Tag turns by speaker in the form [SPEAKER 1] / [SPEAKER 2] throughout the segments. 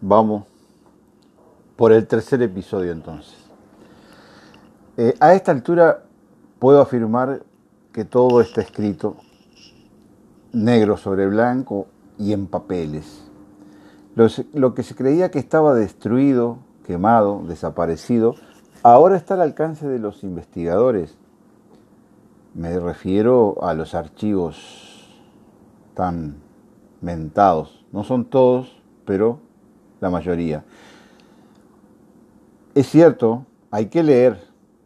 [SPEAKER 1] Vamos por el tercer episodio entonces. Eh, a esta altura puedo afirmar que todo está escrito negro sobre blanco y en papeles. Lo, que se creía que estaba destruido, quemado, desaparecido, ahora está al alcance de los investigadores. Me refiero a los archivos tan mentados. No son todos, pero la mayoría. Es cierto, hay que leer,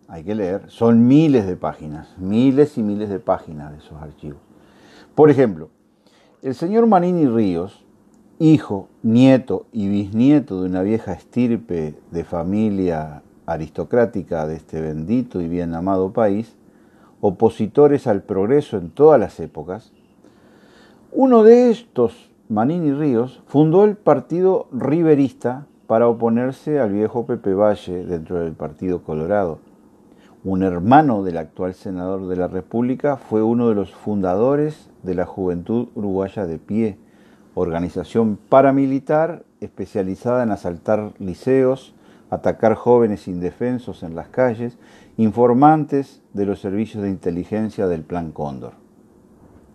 [SPEAKER 1] hay que leer. Son miles de páginas, miles y miles de páginas de esos archivos. Por ejemplo, el señor Manini Ríos hijo, nieto y bisnieto de una vieja estirpe de familia aristocrática de este bendito y bien amado país, opositores al progreso en todas las épocas, uno de estos, Manini Ríos, fundó el partido riverista para oponerse al viejo Pepe Valle dentro del Partido Colorado. Un hermano del actual senador de la República fue uno de los fundadores de la Juventud Uruguaya de Pie, organización paramilitar especializada en asaltar liceos, atacar jóvenes indefensos en las calles, informantes de los servicios de inteligencia del Plan Cóndor.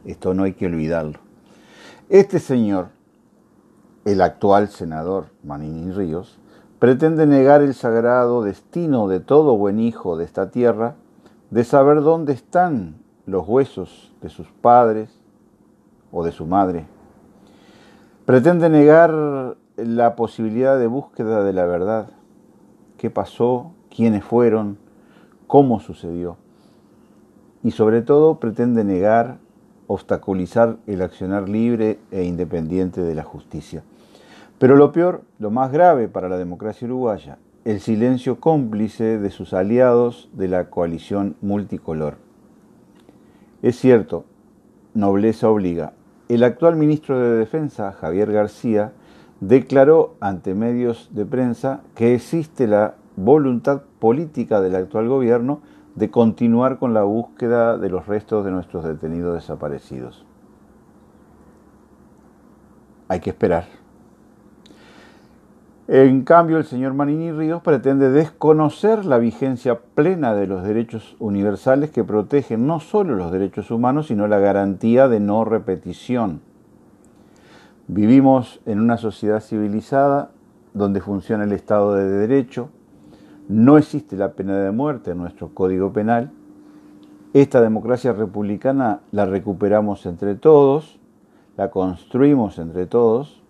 [SPEAKER 1] Esto no hay que olvidarlo. Este señor, el actual senador Manini Ríos, pretende negar el sagrado destino de todo buen hijo de esta tierra de saber dónde están los huesos de sus padres o de su madre Pretende negar la posibilidad de búsqueda de la verdad. ¿Qué pasó? ¿Quiénes fueron? ¿Cómo sucedió? Y sobre todo pretende negar, obstaculizar el accionar libre e independiente de la justicia. Pero lo peor, lo más grave para la democracia uruguaya, el silencio cómplice de sus aliados de la coalición multicolor. Es cierto, nobleza obliga, el actual ministro de Defensa, Javier García, declaró ante medios de prensa que existe la voluntad política del actual gobierno de continuar con la búsqueda de los restos de nuestros detenidos desaparecidos. Hay que esperar. En cambio, el señor Manini Ríos pretende desconocer la vigencia plena de los derechos universales que protegen no solo los derechos humanos, sino la garantía de no repetición. Vivimos en una sociedad civilizada donde funciona el Estado de Derecho, no existe la pena de muerte en nuestro Código Penal, esta democracia republicana la recuperamos entre todos, la construimos entre todos,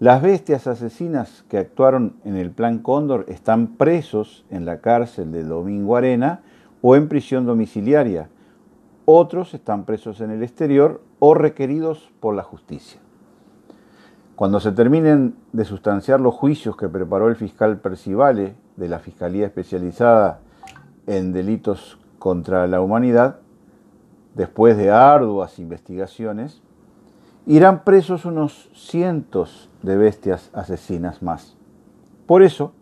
[SPEAKER 1] las bestias asesinas que actuaron en el Plan Cóndor están presos en la cárcel de Domingo Arena o en prisión domiciliaria. Otros están presos en el exterior o requeridos por la justicia. Cuando se terminen de sustanciar los juicios que preparó el fiscal Percivale de la Fiscalía Especializada en Delitos contra la Humanidad, después de arduas investigaciones, irán presos unos cientos de bestias asesinas más. Por eso,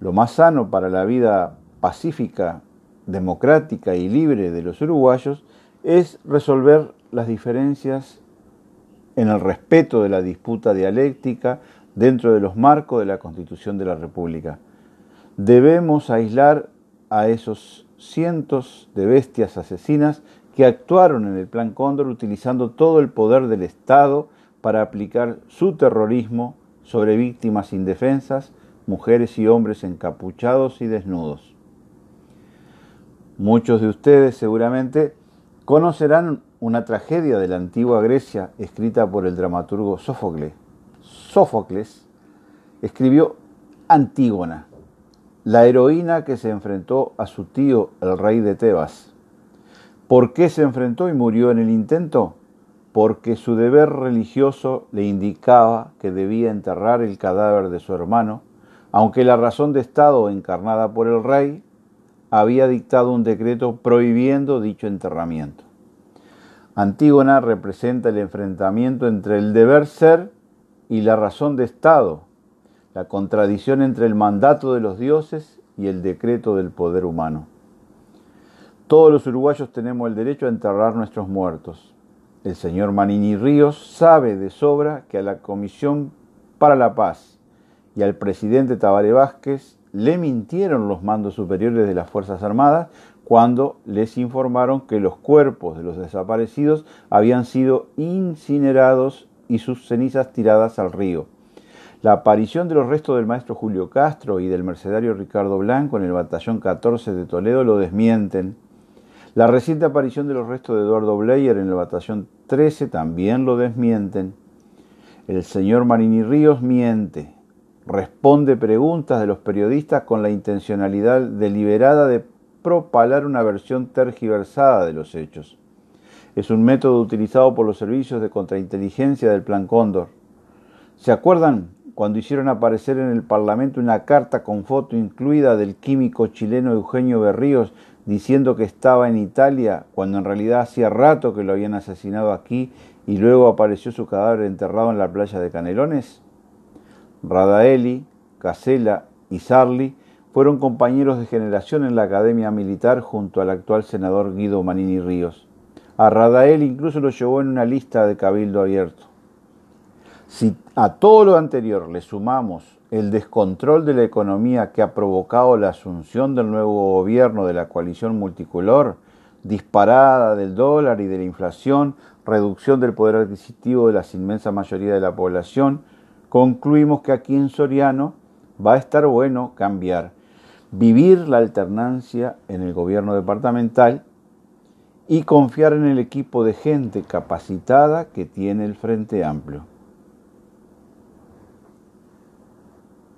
[SPEAKER 1] lo más sano para la vida pacífica, democrática y libre de los uruguayos es resolver las diferencias en el respeto de la disputa dialéctica dentro de los marcos de la Constitución de la República. Debemos aislar a esos cientos de bestias asesinas que actuaron en el Plan Cóndor utilizando todo el poder del Estado para aplicar su terrorismo sobre víctimas indefensas, mujeres y hombres encapuchados y desnudos. Muchos de ustedes seguramente conocerán una tragedia de la antigua Grecia escrita por el dramaturgo Sófocles. Sófocles escribió Antígona, la heroína que se enfrentó a su tío, el rey de Tebas, ¿Por qué se enfrentó y murió en el intento? Porque su deber religioso le indicaba que debía enterrar el cadáver de su hermano, aunque la razón de Estado encarnada por el rey había dictado un decreto prohibiendo dicho enterramiento. Antígona representa el enfrentamiento entre el deber ser y la razón de Estado, la contradicción entre el mandato de los dioses y el decreto del poder humano. Todos los uruguayos tenemos el derecho a enterrar nuestros muertos. El señor Manini Ríos sabe de sobra que a la Comisión para la Paz y al presidente Tabaré Vázquez le mintieron los mandos superiores de las Fuerzas Armadas cuando les informaron que los cuerpos de los desaparecidos habían sido incinerados y sus cenizas tiradas al río. La aparición de los restos del maestro Julio Castro y del mercenario Ricardo Blanco en el batallón 14 de Toledo lo desmienten. La reciente aparición de los restos de Eduardo Bleyer en el batallón 13 también lo desmienten. El señor Marini Ríos miente, responde preguntas de los periodistas con la intencionalidad deliberada de propalar una versión tergiversada de los hechos. Es un método utilizado por los servicios de contrainteligencia del Plan Cóndor. ¿Se acuerdan cuando hicieron aparecer en el Parlamento una carta con foto incluida del químico chileno Eugenio Berríos diciendo que estaba en Italia cuando en realidad hacía rato que lo habían asesinado aquí y luego apareció su cadáver enterrado en la playa de Canelones? Radaeli, Casella y Sarli fueron compañeros de generación en la Academia Militar junto al actual senador Guido Manini Ríos. A Radaeli incluso lo llevó en una lista de cabildo abierto. Si a todo lo anterior le sumamos el descontrol de la economía que ha provocado la asunción del nuevo gobierno de la coalición multicolor, disparada del dólar y de la inflación, reducción del poder adquisitivo de la inmensa mayoría de la población, concluimos que aquí en Soriano va a estar bueno cambiar, vivir la alternancia en el gobierno departamental y confiar en el equipo de gente capacitada que tiene el Frente Amplio.